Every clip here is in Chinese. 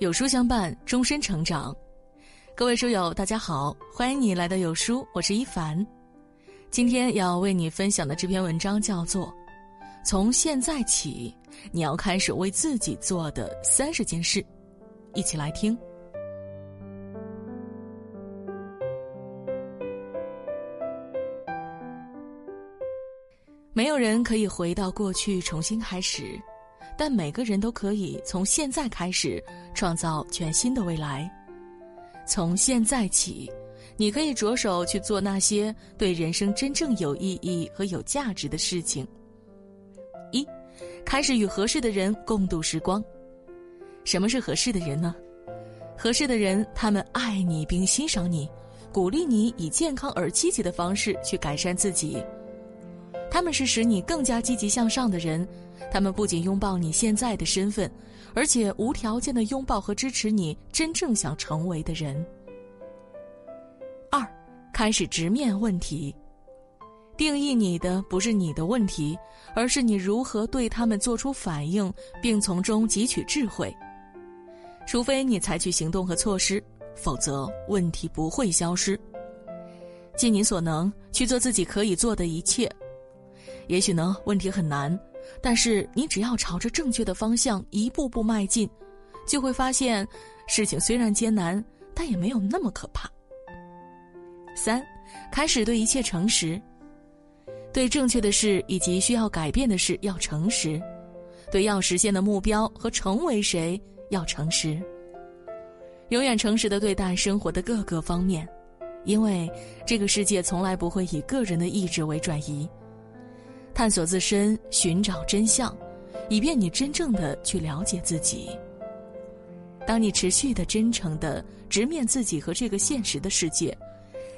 有书相伴，终身成长。各位书友，大家好，欢迎你来到有书，我是一凡。今天要为你分享的这篇文章叫做《从现在起，你要开始为自己做的三十件事》，一起来听。没有人可以回到过去重新开始。但每个人都可以从现在开始创造全新的未来。从现在起，你可以着手去做那些对人生真正有意义和有价值的事情。一，开始与合适的人共度时光。什么是合适的人呢？合适的人，他们爱你并欣赏你，鼓励你以健康而积极的方式去改善自己。他们是使你更加积极向上的人。他们不仅拥抱你现在的身份，而且无条件的拥抱和支持你真正想成为的人。二，开始直面问题。定义你的不是你的问题，而是你如何对他们做出反应，并从中汲取智慧。除非你采取行动和措施，否则问题不会消失。尽你所能去做自己可以做的一切。也许呢，问题很难。但是你只要朝着正确的方向一步步迈进，就会发现，事情虽然艰难，但也没有那么可怕。三，开始对一切诚实，对正确的事以及需要改变的事要诚实，对要实现的目标和成为谁要诚实。永远诚实的对待生活的各个方面，因为这个世界从来不会以个人的意志为转移。探索自身，寻找真相，以便你真正的去了解自己。当你持续的、真诚的直面自己和这个现实的世界，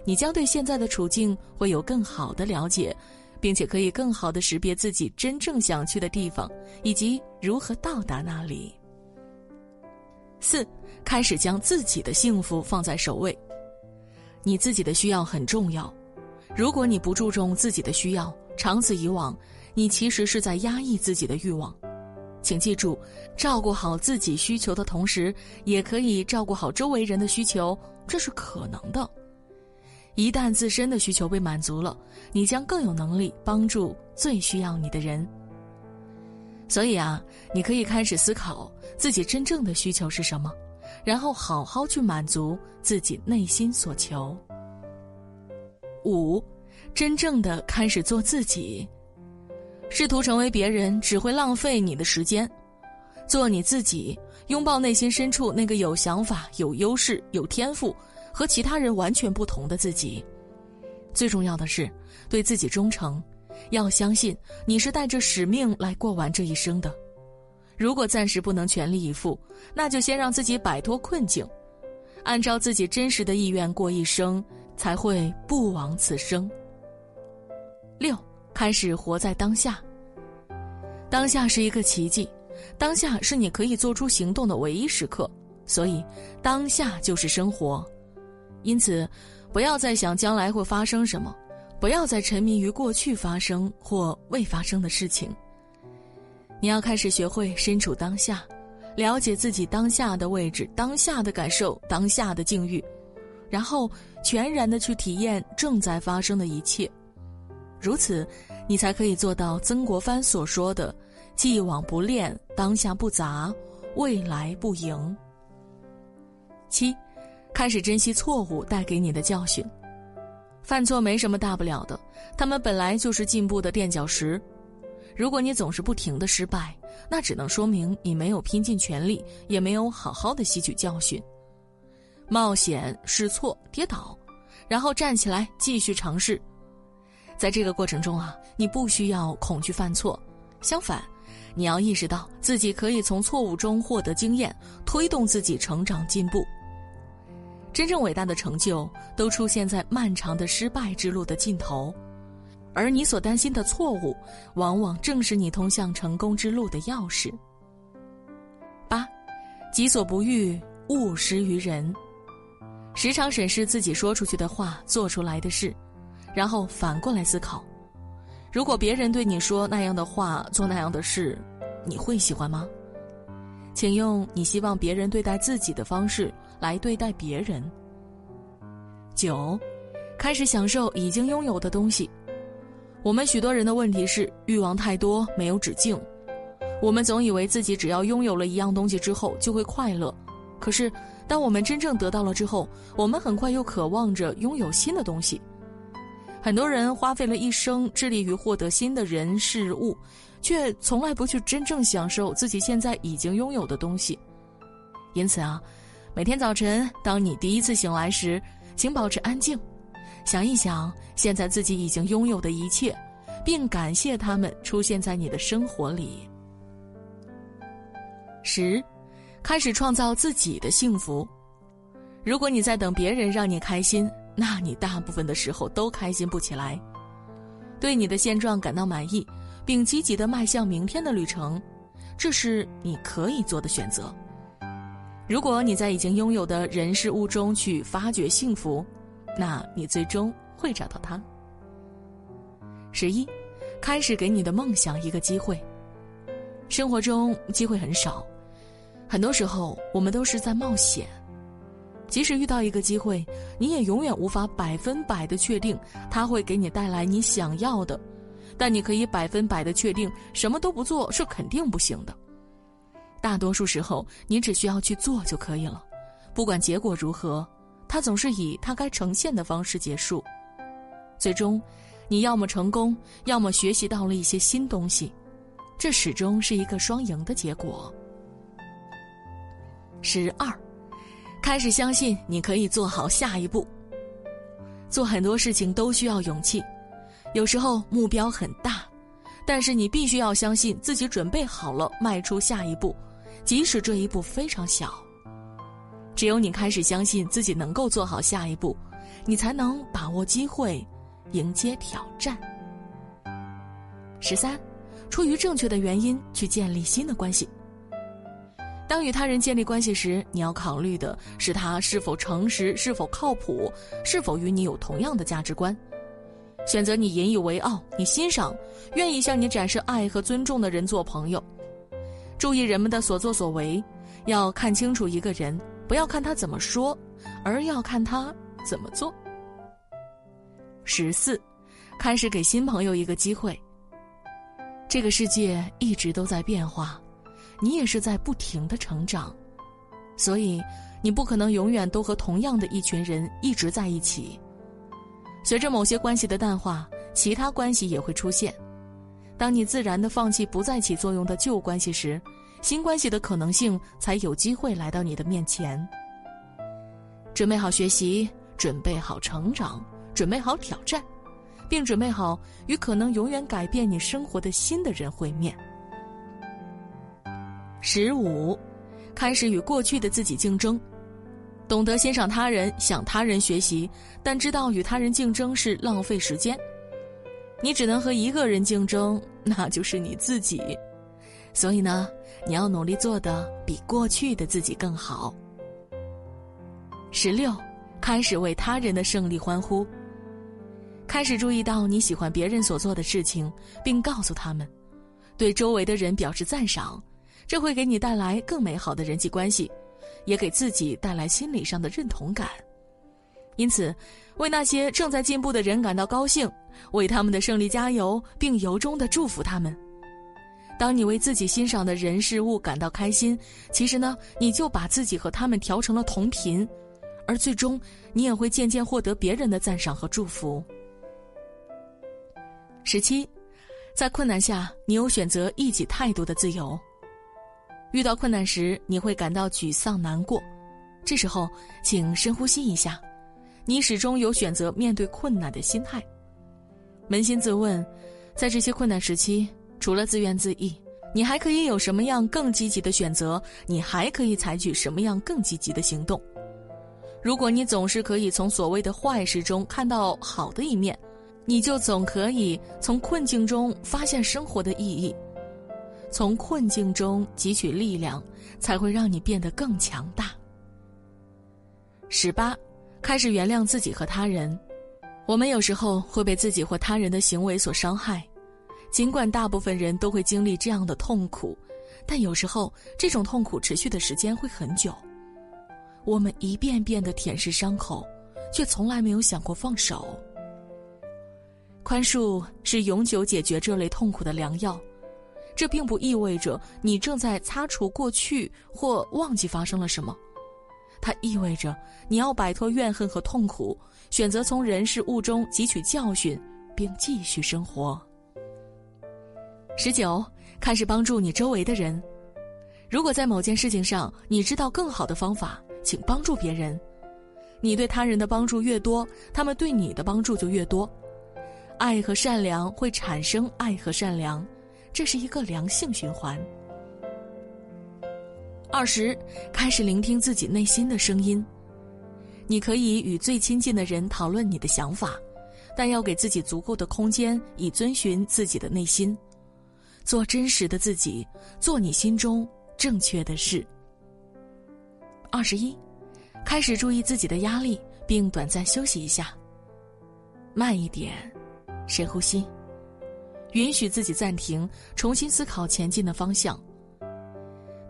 你将对现在的处境会有更好的了解，并且可以更好的识别自己真正想去的地方，以及如何到达那里。四，开始将自己的幸福放在首位。你自己的需要很重要，如果你不注重自己的需要，长此以往，你其实是在压抑自己的欲望。请记住，照顾好自己需求的同时，也可以照顾好周围人的需求，这是可能的。一旦自身的需求被满足了，你将更有能力帮助最需要你的人。所以啊，你可以开始思考自己真正的需求是什么，然后好好去满足自己内心所求。五。真正的开始做自己，试图成为别人只会浪费你的时间。做你自己，拥抱内心深处那个有想法、有优势、有天赋和其他人完全不同的自己。最重要的是，对自己忠诚，要相信你是带着使命来过完这一生的。如果暂时不能全力以赴，那就先让自己摆脱困境，按照自己真实的意愿过一生，才会不枉此生。六，开始活在当下。当下是一个奇迹，当下是你可以做出行动的唯一时刻，所以当下就是生活。因此，不要再想将来会发生什么，不要再沉迷于过去发生或未发生的事情。你要开始学会身处当下，了解自己当下的位置、当下的感受、当下的境遇，然后全然的去体验正在发生的一切。如此，你才可以做到曾国藩所说的“既往不恋，当下不杂，未来不迎”。七，开始珍惜错误带给你的教训。犯错没什么大不了的，他们本来就是进步的垫脚石。如果你总是不停的失败，那只能说明你没有拼尽全力，也没有好好的吸取教训。冒险试错跌倒，然后站起来继续尝试。在这个过程中啊，你不需要恐惧犯错，相反，你要意识到自己可以从错误中获得经验，推动自己成长进步。真正伟大的成就都出现在漫长的失败之路的尽头，而你所担心的错误，往往正是你通向成功之路的钥匙。八，己所不欲，勿施于人。时常审视自己说出去的话，做出来的事。然后反过来思考，如果别人对你说那样的话，做那样的事，你会喜欢吗？请用你希望别人对待自己的方式来对待别人。九，开始享受已经拥有的东西。我们许多人的问题是欲望太多，没有止境。我们总以为自己只要拥有了一样东西之后就会快乐，可是当我们真正得到了之后，我们很快又渴望着拥有新的东西。很多人花费了一生致力于获得新的人事物，却从来不去真正享受自己现在已经拥有的东西。因此啊，每天早晨当你第一次醒来时，请保持安静，想一想现在自己已经拥有的一切，并感谢他们出现在你的生活里。十，开始创造自己的幸福。如果你在等别人让你开心，那你大部分的时候都开心不起来。对你的现状感到满意，并积极的迈向明天的旅程，这是你可以做的选择。如果你在已经拥有的人事物中去发掘幸福，那你最终会找到它。十一，开始给你的梦想一个机会。生活中机会很少，很多时候我们都是在冒险。即使遇到一个机会，你也永远无法百分百的确定它会给你带来你想要的，但你可以百分百的确定什么都不做是肯定不行的。大多数时候，你只需要去做就可以了，不管结果如何，它总是以它该呈现的方式结束。最终，你要么成功，要么学习到了一些新东西。这始终是一个双赢的结果。十二，开始相信你可以做好下一步。做很多事情都需要勇气，有时候目标很大，但是你必须要相信自己准备好了迈出下一步，即使这一步非常小。只有你开始相信自己能够做好下一步，你才能把握机会，迎接挑战。十三。出于正确的原因去建立新的关系。当与他人建立关系时，你要考虑的是他是否诚实、是否靠谱、是否与你有同样的价值观。选择你引以为傲、你欣赏、愿意向你展示爱和尊重的人做朋友。注意人们的所作所为，要看清楚一个人，不要看他怎么说，而要看他怎么做。十四，开始给新朋友一个机会。这个世界一直都在变化，你也是在不停的成长，所以你不可能永远都和同样的一群人一直在一起。随着某些关系的淡化，其他关系也会出现。当你自然的放弃不再起作用的旧关系时，新关系的可能性才有机会来到你的面前。准备好学习，准备好成长，准备好挑战。并准备好与可能永远改变你生活的新的人会面。十五，开始与过去的自己竞争，懂得欣赏他人，向他人学习，但知道与他人竞争是浪费时间。你只能和一个人竞争，那就是你自己。所以呢，你要努力做的比过去的自己更好。十六，开始为他人的胜利欢呼。开始注意到你喜欢别人所做的事情，并告诉他们，对周围的人表示赞赏，这会给你带来更美好的人际关系，也给自己带来心理上的认同感。因此，为那些正在进步的人感到高兴，为他们的胜利加油，并由衷的祝福他们。当你为自己欣赏的人事物感到开心，其实呢，你就把自己和他们调成了同频，而最终你也会渐渐获得别人的赞赏和祝福。十七，在困难下，你有选择一己态度的自由。遇到困难时，你会感到沮丧难过，这时候请深呼吸一下，你始终有选择面对困难的心态。扪心自问，在这些困难时期，除了自怨自艾，你还可以有什么样更积极的选择？你还可以采取什么样更积极的行动？如果你总是可以从所谓的坏事中看到好的一面。你就总可以从困境中发现生活的意义，从困境中汲取力量，才会让你变得更强大。十八，开始原谅自己和他人。我们有时候会被自己或他人的行为所伤害，尽管大部分人都会经历这样的痛苦，但有时候这种痛苦持续的时间会很久。我们一遍遍的舔舐伤口，却从来没有想过放手。宽恕是永久解决这类痛苦的良药，这并不意味着你正在擦除过去或忘记发生了什么，它意味着你要摆脱怨恨和痛苦，选择从人事物中汲取教训，并继续生活。十九，开始帮助你周围的人。如果在某件事情上你知道更好的方法，请帮助别人。你对他人的帮助越多，他们对你的帮助就越多。爱和善良会产生爱和善良，这是一个良性循环。二十，开始聆听自己内心的声音。你可以与最亲近的人讨论你的想法，但要给自己足够的空间，以遵循自己的内心，做真实的自己，做你心中正确的事。二十一，开始注意自己的压力，并短暂休息一下。慢一点。深呼吸，允许自己暂停，重新思考前进的方向。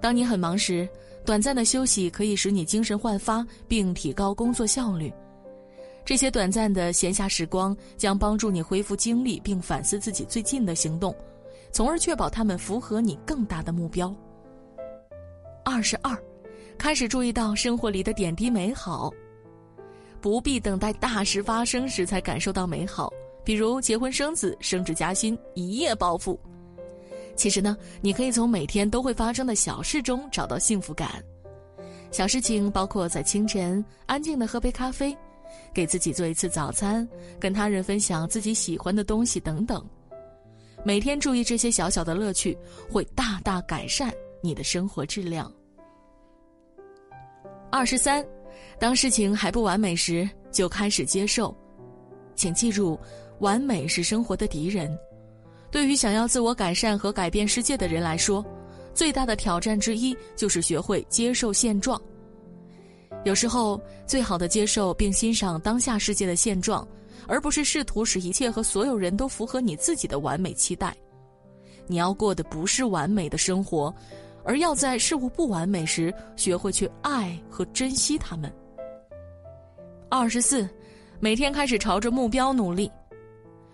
当你很忙时，短暂的休息可以使你精神焕发，并提高工作效率。这些短暂的闲暇时光将帮助你恢复精力，并反思自己最近的行动，从而确保他们符合你更大的目标。二十二，开始注意到生活里的点滴美好，不必等待大事发生时才感受到美好。比如结婚生子、升职加薪、一夜暴富。其实呢，你可以从每天都会发生的小事中找到幸福感。小事情包括在清晨安静的喝杯咖啡，给自己做一次早餐，跟他人分享自己喜欢的东西等等。每天注意这些小小的乐趣，会大大改善你的生活质量。二十三，当事情还不完美时，就开始接受。请记住。完美是生活的敌人。对于想要自我改善和改变世界的人来说，最大的挑战之一就是学会接受现状。有时候，最好的接受并欣赏当下世界的现状，而不是试图使一切和所有人都符合你自己的完美期待。你要过的不是完美的生活，而要在事物不完美时学会去爱和珍惜他们。二十四，每天开始朝着目标努力。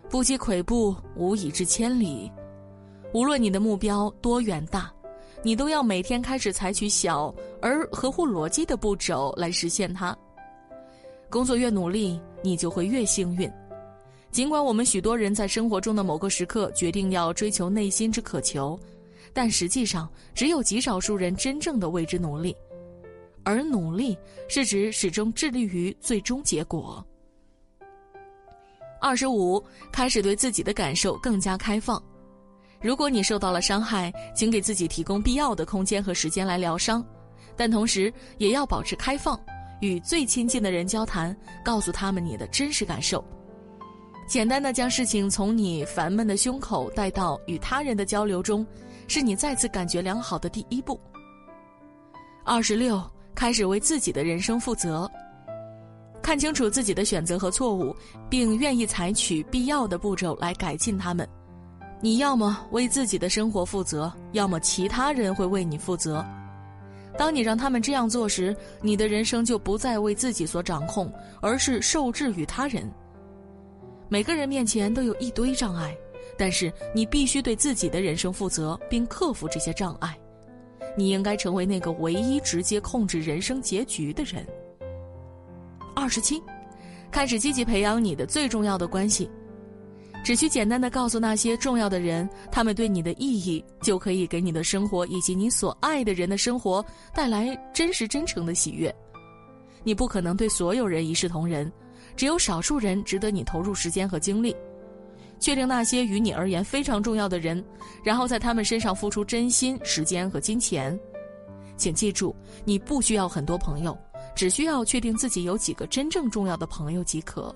不积跬步，无以至千里。无论你的目标多远大，你都要每天开始采取小而合乎逻辑的步骤来实现它。工作越努力，你就会越幸运。尽管我们许多人在生活中的某个时刻决定要追求内心之渴求，但实际上只有极少数人真正的为之努力，而努力是指始终致力于最终结果。二十五，开始对自己的感受更加开放。如果你受到了伤害，请给自己提供必要的空间和时间来疗伤，但同时也要保持开放，与最亲近的人交谈，告诉他们你的真实感受。简单的将事情从你烦闷的胸口带到与他人的交流中，是你再次感觉良好的第一步。二十六，开始为自己的人生负责。看清楚自己的选择和错误，并愿意采取必要的步骤来改进它们。你要么为自己的生活负责，要么其他人会为你负责。当你让他们这样做时，你的人生就不再为自己所掌控，而是受制于他人。每个人面前都有一堆障碍，但是你必须对自己的人生负责，并克服这些障碍。你应该成为那个唯一直接控制人生结局的人。二十七，开始积极培养你的最重要的关系，只需简单的告诉那些重要的人，他们对你的意义，就可以给你的生活以及你所爱的人的生活带来真实真诚的喜悦。你不可能对所有人一视同仁，只有少数人值得你投入时间和精力。确定那些与你而言非常重要的人，然后在他们身上付出真心、时间和金钱。请记住，你不需要很多朋友。只需要确定自己有几个真正重要的朋友即可。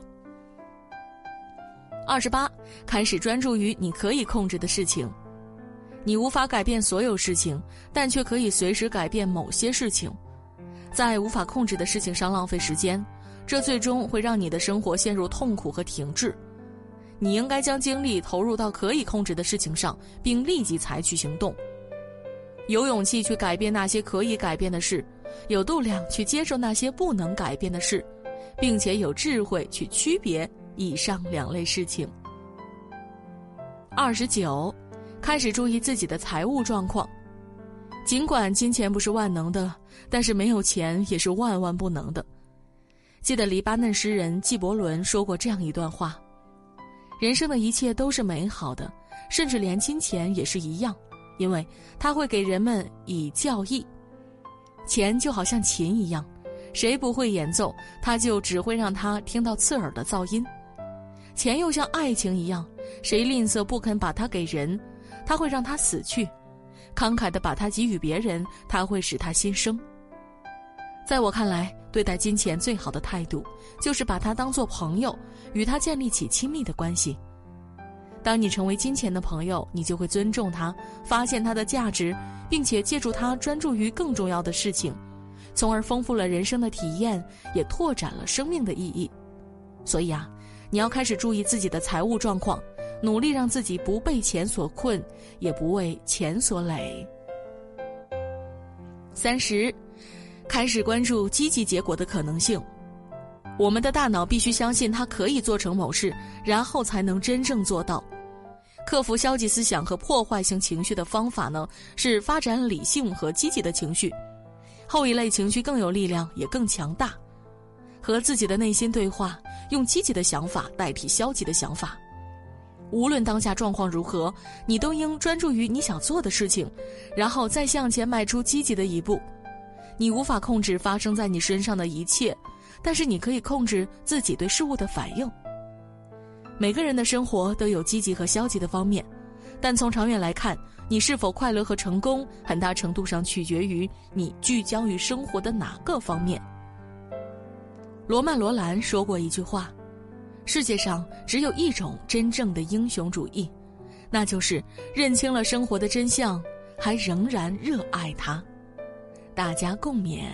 二十八，开始专注于你可以控制的事情。你无法改变所有事情，但却可以随时改变某些事情。在无法控制的事情上浪费时间，这最终会让你的生活陷入痛苦和停滞。你应该将精力投入到可以控制的事情上，并立即采取行动。有勇气去改变那些可以改变的事，有度量去接受那些不能改变的事，并且有智慧去区别以上两类事情。二十九，开始注意自己的财务状况。尽管金钱不是万能的，但是没有钱也是万万不能的。记得黎巴嫩诗人纪伯伦说过这样一段话：“人生的一切都是美好的，甚至连金钱也是一样，因为它会给人们以教益。钱就好像琴一样，谁不会演奏，它就只会让他听到刺耳的噪音。钱又像爱情一样，谁吝啬不肯把它给人，它会让他死去。”慷慨的把它给予别人，他会使他新生。在我看来，对待金钱最好的态度，就是把它当作朋友，与他建立起亲密的关系。当你成为金钱的朋友，你就会尊重他，发现他的价值，并且借助他专注于更重要的事情，从而丰富了人生的体验，也拓展了生命的意义。所以啊，你要开始注意自己的财务状况。努力让自己不被钱所困，也不为钱所累。三十，开始关注积极结果的可能性。我们的大脑必须相信它可以做成某事，然后才能真正做到。克服消极思想和破坏性情绪的方法呢，是发展理性和积极的情绪。后一类情绪更有力量，也更强大。和自己的内心对话，用积极的想法代替消极的想法。无论当下状况如何，你都应专注于你想做的事情，然后再向前迈出积极的一步。你无法控制发生在你身上的一切，但是你可以控制自己对事物的反应。每个人的生活都有积极和消极的方面，但从长远来看，你是否快乐和成功，很大程度上取决于你聚焦于生活的哪个方面。罗曼·罗兰说过一句话。世界上只有一种真正的英雄主义，那就是认清了生活的真相，还仍然热爱它。大家共勉。